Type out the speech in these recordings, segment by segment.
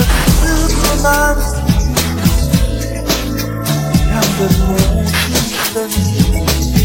Superman. I'm the moon.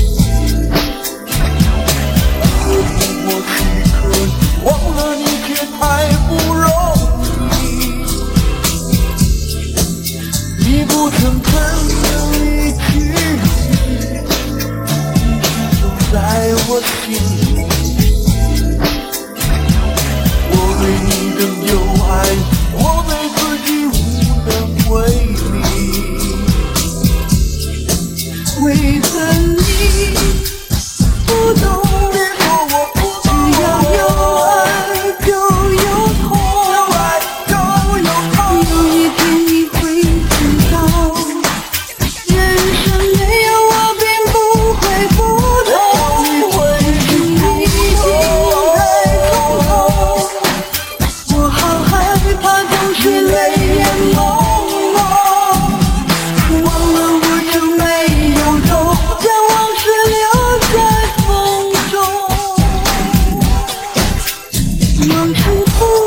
梦อง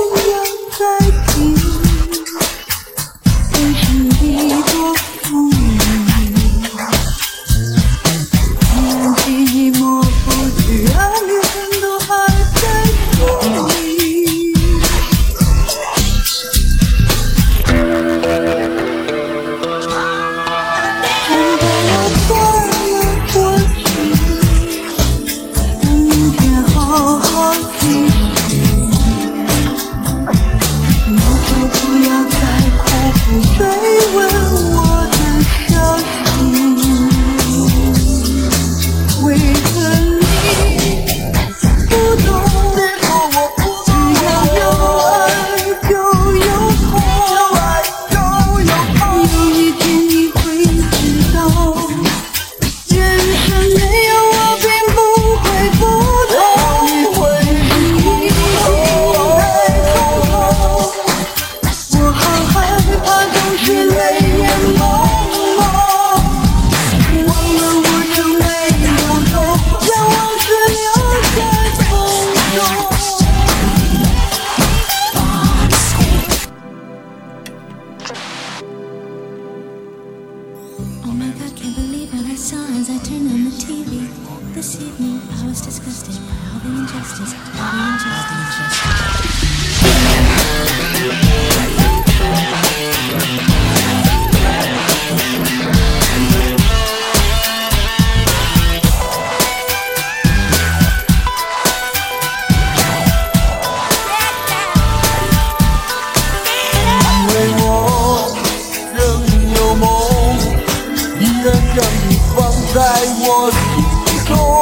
As I turned on the TV this evening, I was disgusted by all the injustice, all the injustice. close.